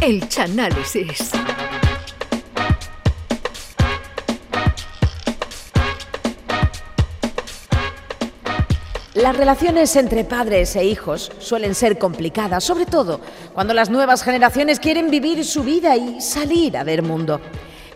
El Chanálisis. Las relaciones entre padres e hijos suelen ser complicadas, sobre todo cuando las nuevas generaciones quieren vivir su vida y salir a ver mundo.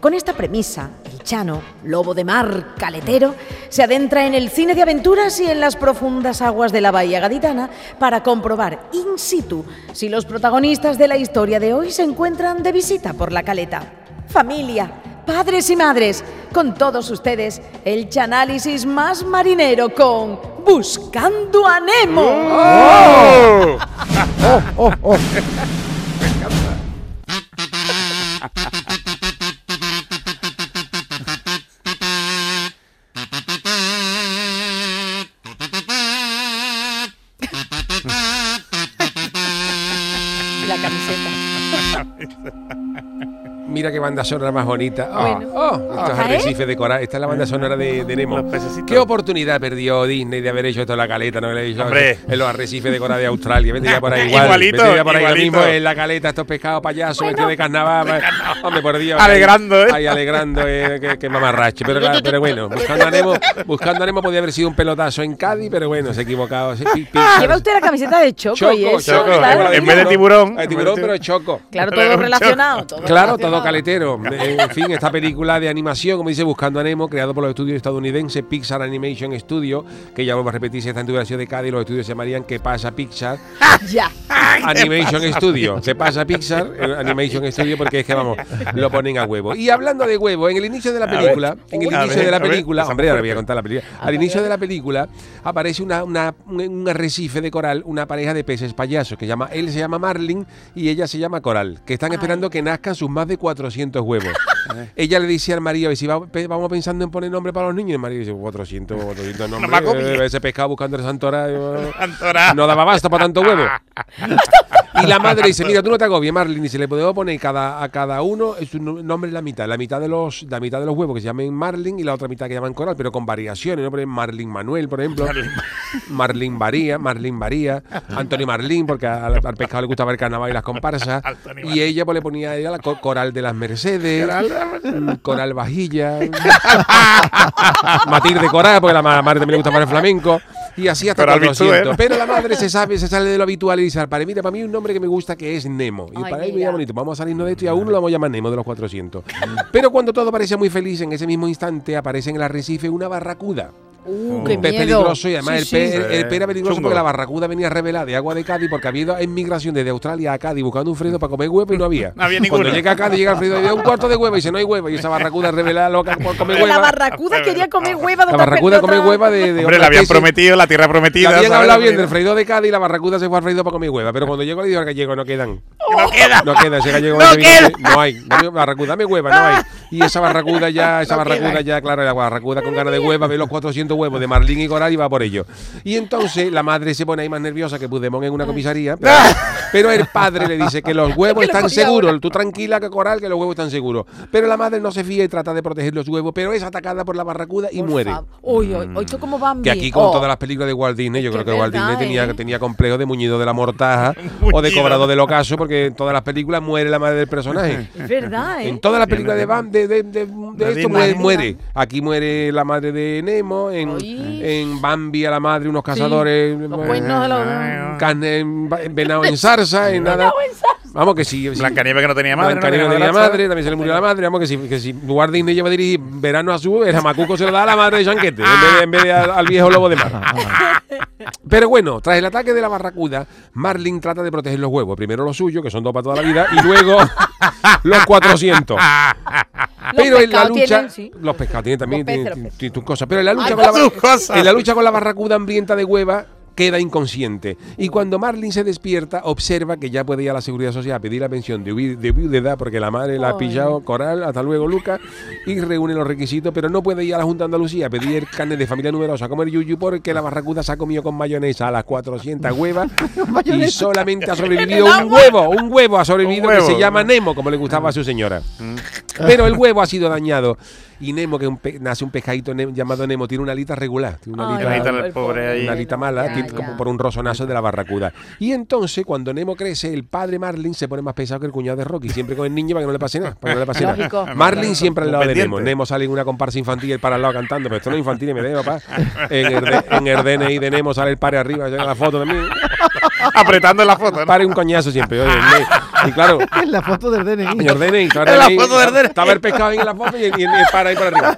Con esta premisa, el Chano, lobo de mar, caletero, se adentra en el cine de aventuras y en las profundas aguas de la Bahía Gaditana para comprobar in situ si los protagonistas de la historia de hoy se encuentran de visita por la caleta. Familia, padres y madres, con todos ustedes, el chanálisis más marinero con Buscando a Nemo. La camiseta. Mira qué banda sonora más bonita. Oh, Bueno. oh, estos arrecifes de coral. Esta es la banda sonora de, de Nemo. ¿Qué oportunidad perdió Disney de haber hecho esto en la caleta? No le he dicho Hombre. en los arrecifes de coral de Australia. Vendría por ahí igual. Igualito, vendría por ahí lo igualito. mismo en la caleta, estos pescados payasos, vestidos de carnaval. Hombre, por Dios. Alegrando, ¿eh? Ahí alegrando, eh, que, que mamarrache. Pero, claro, pero bueno, buscando a, Nemo, buscando a Nemo podía haber sido un pelotazo en Cádiz, pero bueno, se ha equivocado. Se- Pixar. Lleva usted la camiseta de Choco, y eso, Choco. claro. En vez de tiburón. Eh, tiburón, pero choco. Claro, todo relacionado. todo Claro, relacionado. Caletero. En fin, esta película de animación, como dice Buscando a Nemo, creado por los estudios estadounidenses Pixar Animation Studio, que ya vuelvo a repetir, si está en tu de Cádiz, los estudios se llamarían ¿Qué pasa Pixar? Ya. Animation Studio. ¿Qué pasa Pixar? Eh, Animation Studio, porque es que vamos, lo ponen a huevo. Y hablando de huevo, en el inicio de la película, en el inicio ver, de la película, hombre, ahora voy a contar la película. Al inicio de la película aparece una, una- un, un arrecife de coral, una pareja de peces payasos que llama, él se llama Marlin y ella se llama Coral, que están esperando que nazcan sus más de 400 huevos. ella le dice al marido, si va- vamos pensando en poner nombre para los niños, y el marido dice, 400, 400 nombres, eh, ese pescado buscando el santoral. Antora. No daba basta para tanto huevo. Y la madre dice, mira, tú no te agobies, Marlin, y se le podemos poner cada, a cada uno es un nombre la mitad. La mitad de los, la mitad de los huevos que se llamen Marlin y la otra mitad que llaman Coral, pero con variaciones, ¿no? Por ejemplo, Marlin Manuel, por ejemplo. Marlin Varía, Marlin Varía, Antonio Marlin, porque al, al pescado le gusta ver carnaval y las comparsas. Y ella pues le ponía a ella la co- Coral de las Mercedes, Coral Vajilla, Matilde Coral, porque la ma- madre también le gusta para el flamenco. Y así hasta Coral 400. Bichuel. Pero la madre se sabe, se sale de lo habitual y dice, para mí, para mí un nombre que me gusta que es Nemo. Y Ay, para mí mira. muy bonito. Vamos a salirnos de esto y a uno lo vamos a llamar Nemo de los 400. Pero cuando todo parecía muy feliz, en ese mismo instante aparece en el arrecife una barracuda. Uh, qué Un pez miedo. peligroso y además Sí, el, sí. pez, el- el pez era peligroso Chungo. porque la barracuda venía revelada de agua de Cádiz porque había ido en migración desde Australia a Cádiz buscando un Fredo para comer huevo y no había. No había Cuando llega a Cádiz llega el Fredo y dice un cuarto de huevo y dice no hay huevo y esa barracuda revelada loca por comer Que la hueva. barracuda quería comer hueva de La barracuda come otra- hueva de, de Hombre, le habían prometido la tierra prometida. Le habían hablado bien del Fredo de Cádiz y la barracuda se fue al Fredo para comer hueva. Pero cuando llegó le dijo al gallego no quedan. No queda. No queda, ese gallego No queda. que no hay. Barracuda, dame hueva, no hay. Y esa barracuda ya, esa barracuda ya, claro, la barracuda con ganas de hueva, ve los 400 huevos de Marlín y Coral y va por ello. Y entonces la madre se pone ahí más nerviosa que Puigdemont en una comisaría. Pero, pero el padre le dice que los huevos están seguros. Tú tranquila que Coral, que los huevos están seguros. Pero la madre no se fía y trata de proteger los huevos, pero es atacada por la barracuda y Por muere. favor. Uy, uy, uy, esto como Bambi. Que aquí con Oh. todas las películas de Walt Disney, yo creo que es Walt Disney verdad, tenía, ¿eh? tenía complejo de muñido de la mortaja o de Muñido. cobrador del ocaso, porque en todas las películas muere la madre del personaje. Es verdad, ¿eh? En todas las películas de, Bam, de, de, de- de De esto muere, muere. Aquí muere la madre de Nemo, en, en Bambi a la madre unos cazadores, Los eh, cuernos de los... carne en, en venado en nada. Vamos que sí. sí. Blancanieves que no tenía madre. Blancanieves no tenía madre, también se le murió la madre. Vamos que si, que si Walt Disney lleva a dirigir Verano Azul, el jamacuco se lo da a la madre de Chanquete, en vez de, en vez de al, al viejo lobo de mar. Pero bueno, tras el ataque de la barracuda, Marlin trata de proteger los huevos. Primero los suyos, que son dos para toda la vida, y luego los 400. Pero en la lucha, tienen, sí. los pescados tienen también tus cosas. Pero en la lucha con la, en la lucha con la barracuda hambrienta de hueva queda inconsciente. Y cuando Marlin se despierta, observa que ya puede ir a la Seguridad Social a pedir la pensión de, viudedad porque la madre la ha pillado. Coral, hasta luego Lucas, y reúne los requisitos, pero no puede ir a la Junta de Andalucía a pedir carne de familia numerosa, a comer yuyu porque la barracuda se ha comido con mayonesa a las 400 huevas y solamente ha sobrevivido un huevo, un huevo ha sobrevivido que se llama Nemo, como le gustaba a su señora. Pero el huevo ha sido dañado. Y Nemo, que es un pe- nace un pescadito ne- llamado Nemo, tiene una alita regular. Tiene una alita, Ahí está el el pobre ahí. una alita mala. Ya, tiene, como por un rosonazo de la barracuda. Y entonces, cuando Nemo crece, el padre Marlin se pone más pesado que el cuñado de Rocky, siempre con el niño para que no le pase nada. Para que no le pase nada. Lógico. Marlin siempre al lado de. Nemo. Nemo sale en una comparsa infantil y el para al lado cantando, pero esto no es infantil y me dé, papá. En el, de- en el DNI de Nemo sale el padre arriba, llega la foto de mí. Apretando la foto. ¿no? Pare un coñazo siempre. oye, y claro, Es la foto del DNI. Señor DNI, estaba En la DNI, foto del DNI. Estaba el pescado ahí en la foto y el, y el- y el par ahí por arriba.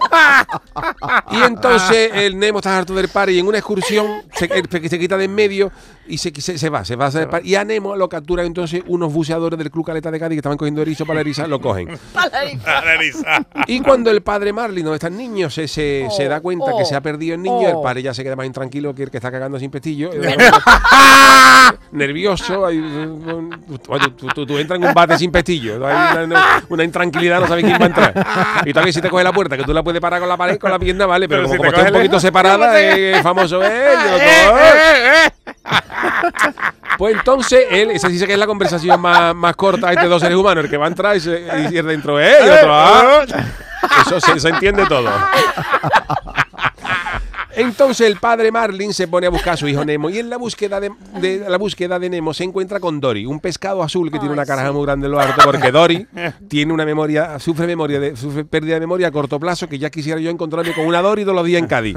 Y entonces el Nemo está harto del par y en una excursión se, el- se quita de en medio y se, se, se va, se va a hacer par. Y a Nemo lo capturan entonces unos buceadores del Club Caleta de Cádiz que estaban cogiendo erizo para la eriza, lo cogen. Y cuando el padre Marlin, donde está el niño, se, se, se da cuenta que oh, se ha perdido el niño, oh. el padre ya se queda más intranquilo que el que está cagando sin pestillo. Nervioso. oye, tú, tú- tú entras en un bate sin pestillo. Hay una, una intranquilidad, no sabes quién va a entrar. Y también si te coge la puerta, que tú la puedes parar con la pared, con la pierna, vale. Pero, Pero como, si como está un poquito lejos, separada, ¿cómo te- eh, famoso es. y el otro, Eh, "Eh". eh, eh. Pues entonces él, esa sí sé que es la conversación más, más corta entre dos seres humanos, el que va a entrar y, se, y el dentro es, y otro, "Ah". Eso se, se entiende todo. Entonces el padre Marlin se pone a buscar a su hijo Nemo y en la búsqueda de, de- la búsqueda de Nemo se encuentra con Dory, un pescado azul que tiene una caraja muy grande en lo alto porque Dory tiene una memoria, sufre memoria de, sufre pérdida de memoria a corto plazo que ya quisiera yo encontrarme con una Dory todos los días en Cádiz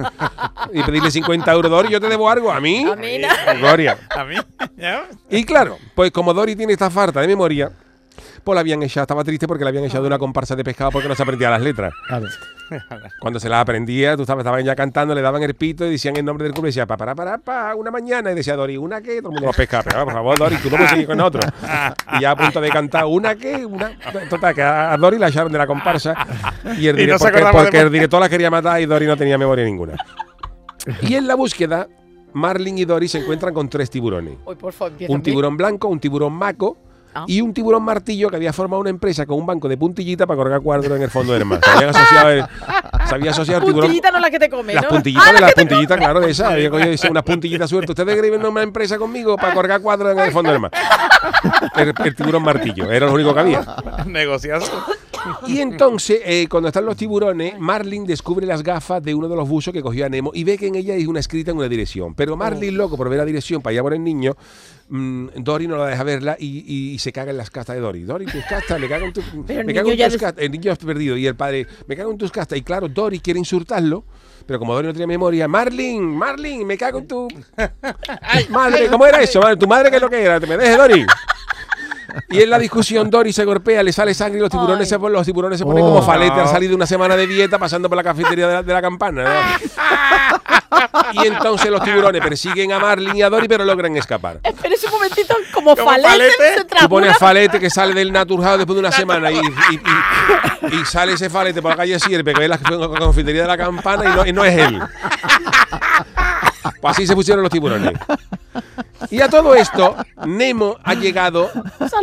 y pedirle 50 euros Dory, yo te debo algo a mí. A mí no. Gloria. A mí. ¿ya? Y claro, pues como Dory tiene esta falta de memoria, pues la habían echado, estaba triste porque la habían echado de una comparsa de pescado porque no se aprendía las letras. Claro. Cuando se las aprendía, tú sabes, estaban ya cantando, le daban el pito y decían el nombre del club y decía, pa, para, para, pa, una mañana. Y decía Dori, ¿una qué? Todo el mundo los pescaba. Pero, por favor, Dori, tú no puedes seguir con otro. Y ya a punto de cantar, ¿una qué? Una... Total, que a Dori la echaron de la comparsa. Y, el Y no dire- se porque, el director la quería matar y Dori no tenía memoria ninguna. Y en la búsqueda, Marlin y Dori se encuentran con tres tiburones. Por favor, Un tiburón blanco, un tiburón maco Ah. y un tiburón martillo que había formado una empresa con un banco de puntillita para colgar cuadros en el fondo del mar. Se habían asociado, el- se había asociado el tiburón. Puntillita no la que te come, Las ¿no? puntillitas, Ah, de la las te puntillitas, claro, de esas. Había cogido dice, unas puntillitas sueltas. Ustedes escriben una empresa conmigo para colgar cuadros en el fondo del mar. El, el tiburón martillo, era lo único que había. Negociazo. Y entonces, eh, cuando están los tiburones, Marlin descubre las gafas de uno de los buzos que cogió a Nemo y ve que en ella hay una escrita en una dirección. Pero Marlin, loco por ver la dirección para allá por el niño, mm, Dory no la deja verla y, y se caga en las castas de Dory. Dory, tus castas, me cago en, tu- me cago tus des- castas. El niño es perdido y el padre, me cago en tus castas. Y claro, Dory quiere insultarlo. Pero como Dory no tiene memoria, Marlin, Marlin, me cago en tu madre, ¿cómo era eso? Madre, ¿Tu madre qué es lo que era? ¿Te me dejes, Dory? Y en la discusión Dory se golpea, le sale sangre y los tiburones, Ay. se, ponen- los tiburones se ponen Oh. como falete al salir de una semana de dieta pasando por la cafetería de la, de la campana. ¿no? Y entonces los tiburones persiguen a Marlin y a Dory, pero logran escapar. Espérese un momentito, como, Como falete, falete. se Tú pones a Falete que sale del Naturhaus después de una semana y, y- y- y sale ese Falete por la calle Sierpe que ve la confitería de la campana y no, y no es él. Pues así se pusieron los tiburones. Y a todo esto, Nemo ha llegado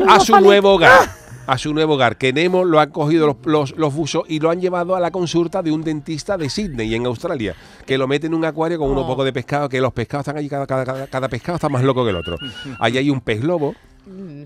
a su nuevo hogar. A su nuevo hogar, que Nemo lo han cogido los, los, los buzos y lo han llevado a la consulta de un dentista de Sydney, en Australia, que lo mete en un acuario con unos Oh. pocos de pescado, que los pescados están allí, cada, cada, cada- cada pescado está más loco que el otro. Allí hay un pez lobo,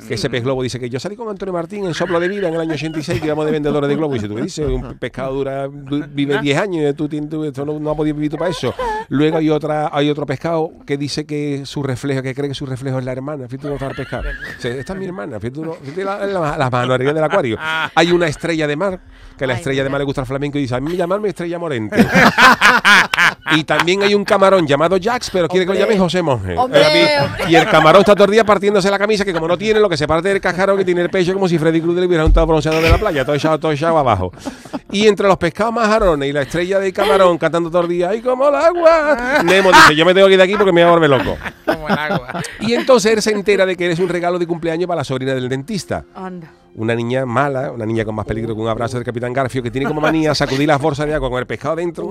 que ese pez globo dice que yo salí con Antonio Martín en Soplo de Vida en el año 86 que íbamos de vendedores de globo. Y si tú me dices un pescado dura du- vive 10 años tú, tú- esto no, no has podido vivir tú para eso. Luego hay otra hay otro pescado que dice que su reflejo que cree que su reflejo es la hermana. Fíjate cómo pescado. Dice, esta es mi hermana fíjate, uno- fíjate la, la, la mano arriba del acuario. Hay una estrella de mar que a la estrella de mar le gusta el flamenco y dice a mí llamarme estrella morente y también hay un camarón llamado Jax pero quiere que lo llame José Monge Hombre, Eh, hombre. y el camarón está todo el día partiéndose la camisa, que como no tiene lo que se parte del cajarón, que tiene el pecho como si Freddy Krueger hubiera juntado bronceado de la playa, todo echado, todo echado abajo. Y entre los pescados majarones y la estrella del camarón cantando todo el día, ¡ay, como el agua! Nemo dice, yo me tengo que ir de aquí porque me voy a volver loco. Como el agua. Y entonces él se entera de que eres un regalo de cumpleaños para la sobrina del dentista. Anda. Una niña mala, una niña con más peligro que un abrazo del capitán Garfio, que tiene como manía sacudir las bolsas de agua con el pescado dentro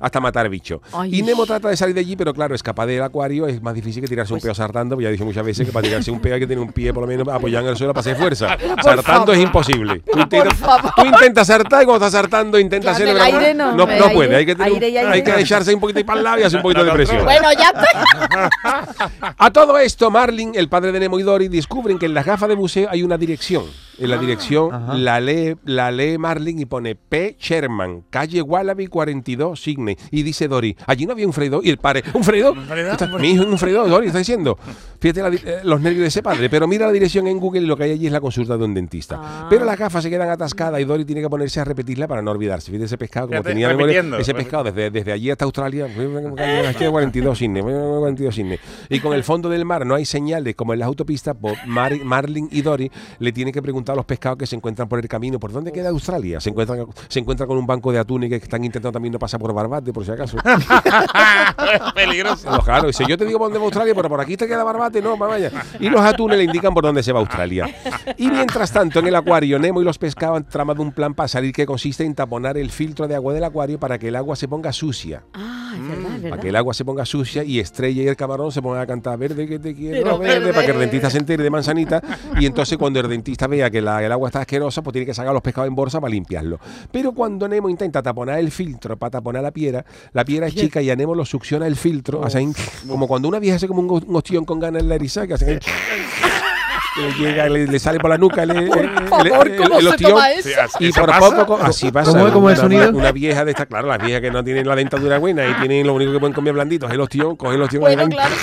hasta matar bicho. Ay. Y Nemo trata de salir de allí, pero claro, escapar del acuario es más difícil que tirarse un peo saltando, pues ya he dicho muchas veces que para tirarse un peo hay que tener un pie por lo menos apoyado en el suelo para hacer fuerza. Saltando es imposible. Tú, intentas- tú intentas saltar y cuando estás saltando intentas Claro, pero aire no, no, no puede. Hay que, tener aire aire. hay que echarse un poquito para el lado y hacer un poquito de presión. no. Bueno, ya. A todo esto, Marlin, el padre de Nemo y Dory, descubren que en las gafas de buceo hay una dirección. En la dirección, Ajá. la lee, la lee Marlin y pone P. Sherman, calle Wallaby 42, Sydney. Y dice Dory, allí no había un freidor. Y el padre, ¿un freidor? freidor? Está- Mi hijo en un freidor, Dory, está diciendo. Fíjate la eh, los nervios de ese padre. Pero mira la dirección en Google y lo que hay allí es la consulta de un dentista. Ah. Pero las gafas se quedan atascadas y Dory tiene que ponerse a repetirla para no olvidarse. Fíjate ese pescado, como Fíjate, tenía memoria, ese pescado desde, desde allí hasta Australia, calle 42 Sydney, 42 Sydney. Y con el fondo del mar no hay señales como en las autopistas, pues Mar- Marlin y Dory le tienen que preguntar a los pescados que se encuentran por el camino, ¿por dónde queda Australia? Se encuentran, se encuentran con un banco de atunes que están intentando también no pasar por Barbate, por si acaso. Peligroso. Los claro, dice, yo te digo por dónde va Australia, pero por aquí te queda Barbate, no, va, vaya. Y los atunes le indican por dónde se va Australia. Y mientras tanto, en el acuario, Nemo y los pescados han tramado un plan para salir que consiste en taponar el filtro de agua del acuario para que el agua se ponga sucia. Ah, es verdad, es verdad. Para que el agua se ponga sucia y Estrella y el camarón se pongan a cantar verde que te quiero, Pero verde, verde. para que el dentista se entere de manzanita. Y entonces cuando el dentista vea que la- el agua está asquerosa, pues tiene que sacar los pescados en bolsa para limpiarlo. Pero cuando Nemo intenta taponar el filtro para taponar la piedra, la piedra es chica y a Nemo lo succiona el filtro, hace ahí, como cuando una vieja hace como un ostión con ganas la eriza, que hace ahí, que le, llega, le, le sale por la nuca le, Por favor, el- ¿cómo el se ostión. toma eso? Sí, así- Y ¿eso por pasa? poco, así pasa. ¿Cómo es- cómo es el Una- sonido? Una vieja de estas, claro, las viejas que no tienen la dentadura buena y tienen lo único que pueden comer blandito es el ostión, coge el ostión Bueno, claro.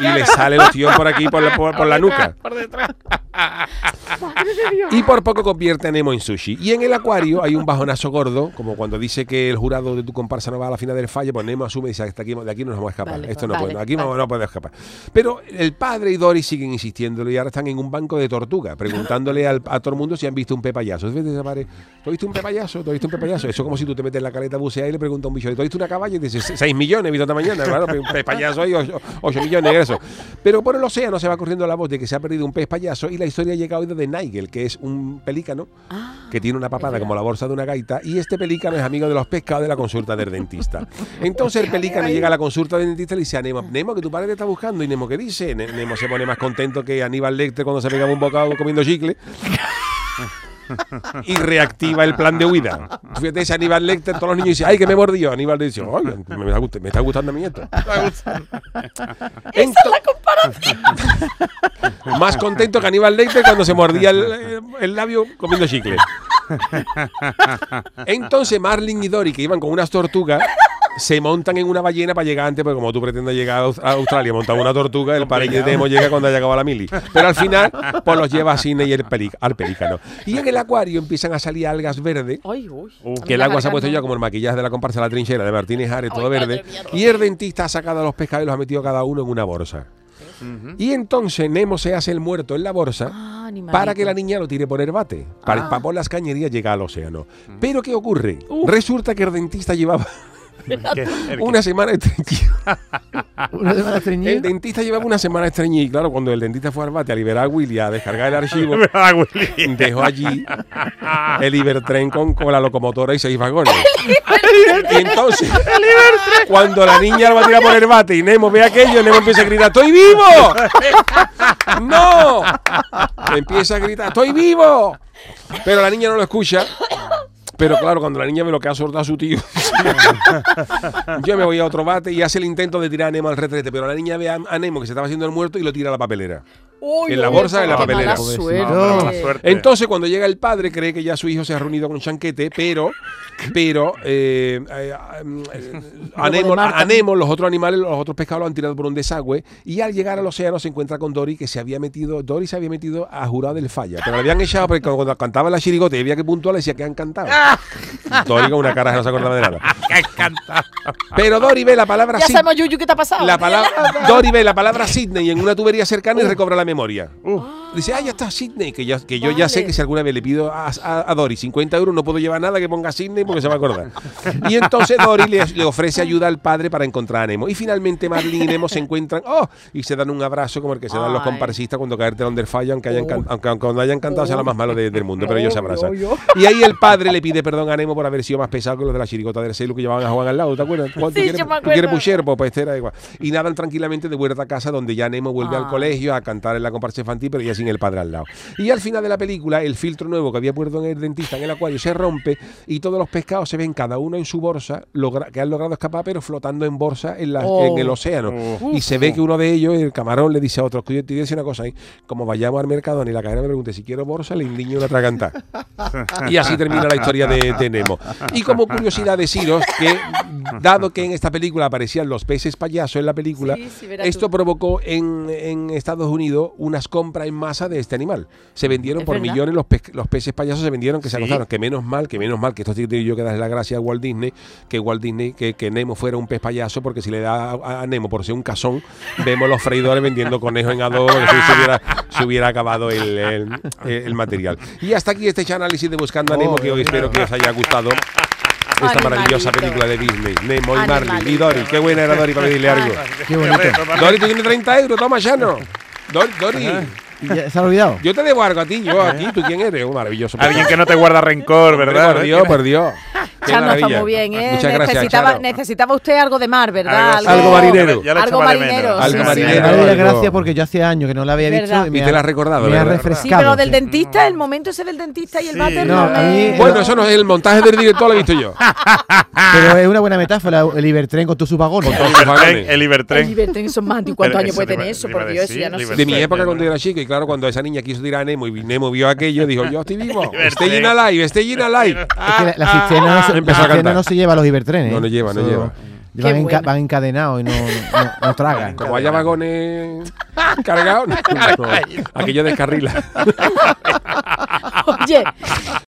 Y le sale el ostión por aquí, por la, por, por la nuca. Por detrás. Y por poco convierte a Nemo en sushi. Y en el acuario hay un bajonazo gordo, como cuando dice que el jurado de tu comparsa no va a la final del fallo, pues Nemo asume y dice, "Hasta aquí, de aquí no nos vamos a escapar. Vale, Esto no vale, puede, aquí vale. no, puede escapar. Pero el padre y Dory siguen insistiéndole y ahora están en un banco de tortuga, preguntándole al- a todo el mundo si han visto un padre, ¿tú has visto un pepayaso? ¿Tú has visto un pepayaso? Eso es como si tú te metes en la caleta a bucear y le preguntas a un bicho, ¿tú has visto una caballa? Y dices, 6 millones, he visto esta mañana. Claro, un pez payaso hay 8 millones, eso. Pero por el océano se va corriendo la voz de que se ha perdido un pez payaso y la historia llega hoy de Nigel, que es un pelícano Ah, que tiene una papada como la bolsa de una gaita y este pelícano es amigo de los pescados de la consulta del dentista. Entonces el pelícano llega a la consulta del dentista y le dice a Nemo, Nemo, que tu padre te está buscando. Y Nemo, ¿qué dice? Ne- Nemo se pone más contento que Aníbal Lecter cuando se pegaba un bocado comiendo chicle. y reactiva el plan de huida. Fíjate, ese Aníbal Lecter, todos los niños dicen, ay, que me mordió. Aníbal le dice, oye, me está, gust- me está gustando a mí esto. Ento- Más contento que Aníbal Lecter cuando se mordía el, el labio comiendo chicle. Entonces Marlin y Dory, que iban con unas tortugas, se montan en una ballena para llegar antes, porque como tú pretendes llegar a Aus- a Australia, montan una tortuga, el padre de Nemo llega cuando haya acabado la mili. Pero al final, pues los lleva a Sydney y el pelic- al pelícano. Y en el acuario empiezan a salir algas verdes. Que el agua se ha puesto ya como el maquillaje de la comparsa de la trinchera de Martínez Ares, todo verde. Y el dentista ha sacado a los pescados y los ha metido cada uno en una bolsa. Y entonces Nemo se hace el muerto en la bolsa Ah, animalito. para que la niña lo tire por el bate. Para, para por las cañerías llega al océano. Pero ¿qué ocurre? Resulta que el dentista llevaba una semana estreñido. Una semana estreñida. El dentista llevaba una semana estreñido. Y claro, cuando el dentista fue al bate a liberar a Willy a descargar el archivo, Willy. dejó allí el Ibertren con, con la locomotora y seis vagones. y entonces, cuando la niña lo va a tirar por el bate y Nemo ve aquello, Nemo empieza a gritar, ¡Estoy vivo! ¡No! Empieza a gritar, ¡Estoy vivo! Pero la niña no lo escucha. Pero claro, cuando la niña ve lo que ha soltado a su tío, yo me voy a otro bate y hace el intento de tirar a Nemo al retrete. Pero la niña ve a, a Nemo que se estaba haciendo el muerto y lo tira a la papelera. Uy, en la bolsa, en la qué papelera. mala suerte. No, mala suerte. Entonces, cuando llega el padre, cree que ya su hijo se ha reunido con Chanquete, pero, pero eh, eh, eh, a, Nemo, a Nemo, los otros animales, los otros pescados lo han tirado por un desagüe y al llegar al océano se encuentra con Dory que se había metido, Dory se había metido a jurado del falla, pero le habían echado porque cuando cantaba la chirigota y había que puntuar le decía que han cantado. Dory con una cara que no se acordaba de nada. Pero Dory ve la palabra Ya sabemos, Yuyu, qué te ha pasado. la palabra Dory ve la palabra Sydney en una tubería cercana y recobra la memoria. Dice, ah, ya está Sydney, que, ya, que yo ya sé Vale. que si alguna vez le pido a, a- a Dory 50 euros no puedo llevar nada que ponga Sydney porque se va a acordar. Y entonces Dory le, le ofrece ayuda al padre para encontrar a Nemo. Y finalmente Marlin y Nemo se encuentran, oh, y se dan un abrazo como el que se dan los Ay. comparsistas cuando cae el del fallo, aunque, hayan Oh. aunque, aunque cuando hayan cantado sea lo más malo de- del mundo, pero ellos se Oh, abrazan. yo, yo. Y ahí el padre le pide perdón a Nemo por haber sido más pesado que los de la chirigota del celu que llevaban a Juan al lado, ¿te acuerdas? Juan, ¿tú Sí, quieres, yo me tú quieres acuerdo. puchero? Pues, pues era igual. Y nadan tranquilamente de vuelta a casa donde ya Nemo vuelve al Ah. colegio a cantar en la comparsa infantil, pero ya sin el padre al lado. Y al final de la película, el filtro nuevo que había puesto en el dentista en el acuario se rompe y todos los pescados se ven cada uno en su bolsa, logra- que han logrado escapar, pero flotando en bolsa en, la- Oh. en el océano. Y se ve que uno de ellos, el camarón, le dice a otro, que yo te decir una cosa, ¿eh? como vayamos al mercado y la cadena me pregunte si quiero bolsa, le indiño una traganta. y así termina la historia de, de Nemo. Y como curiosidad deciros que, dado que en esta película aparecían los peces payasos en la película, Sí, sí, verás esto tú. provocó en, en Estados Unidos unas compras en masa de este animal. Se vendieron por verdad. millones los, pe- los peces payasos, se vendieron que se Sí. acostaron. Que menos mal, que menos mal, que esto tengo yo que darle la gracia a Walt Disney, que Walt Disney, que, que Nemo fuera un pez payaso, porque si le da a, a Nemo por ser un cazón, vemos los freidores vendiendo conejos en adobo, que se, hubiera, se hubiera acabado el, el- el material. Y hasta aquí este análisis de Buscando a Nemo, que hoy espero que os haya gustado. Esta maravillosa Animalito. película de Disney, Nemo y Marley. Y. Dori, qué buena era Dori para pedirle algo. Qué bonito. Dori, tú tienes 30 euros, toma, Chano. Dori, Dori, ¿Y ya ¿Se ha olvidado? yo te debo algo a ti, yo aquí, ¿tú quién eres? Un maravilloso. Alguien que no te guarda rencor, ¿verdad? Por Dios, por Dios. Chano está muy bien, ¿eh? Muchas gracias, necesitaba, Chano. necesitaba usted algo de mar, ¿verdad? Algo- Algo marinero. Ya Algo marinero, sí, Algo sí. marinero. Da algo. gracias porque yo hace años que no la había ¿Verdad? dicho y me Y te la has recordado, me ha refrescado. Sí, pero del sí. dentista, el momento ese del dentista y el Sí. váter No, no, me- Bueno, eso no es el montaje del director, lo he visto yo. Pero es una buena metáfora, el Ibertren con tus sus vagones. Con El todos sus Ibertren, vagones. el El Ibertren. Son más de cuántos años puede tener te eso, por Dios, ya no sé. De mi Sí, época cuando era chico, y claro, cuando esa niña quiso tirar a Nemo y Nemo vio aquello, dijo, yo estoy vivo, estoy in alive, estoy in alive. Es que la, la cisterna, no se, Empezó a cantar. no se lleva los Ibertrenes. No, no lleva, no lleva. Enca- van encadenados y no, no, no tragan. Como haya vagones cargados, no, aquello descarrila. Oye,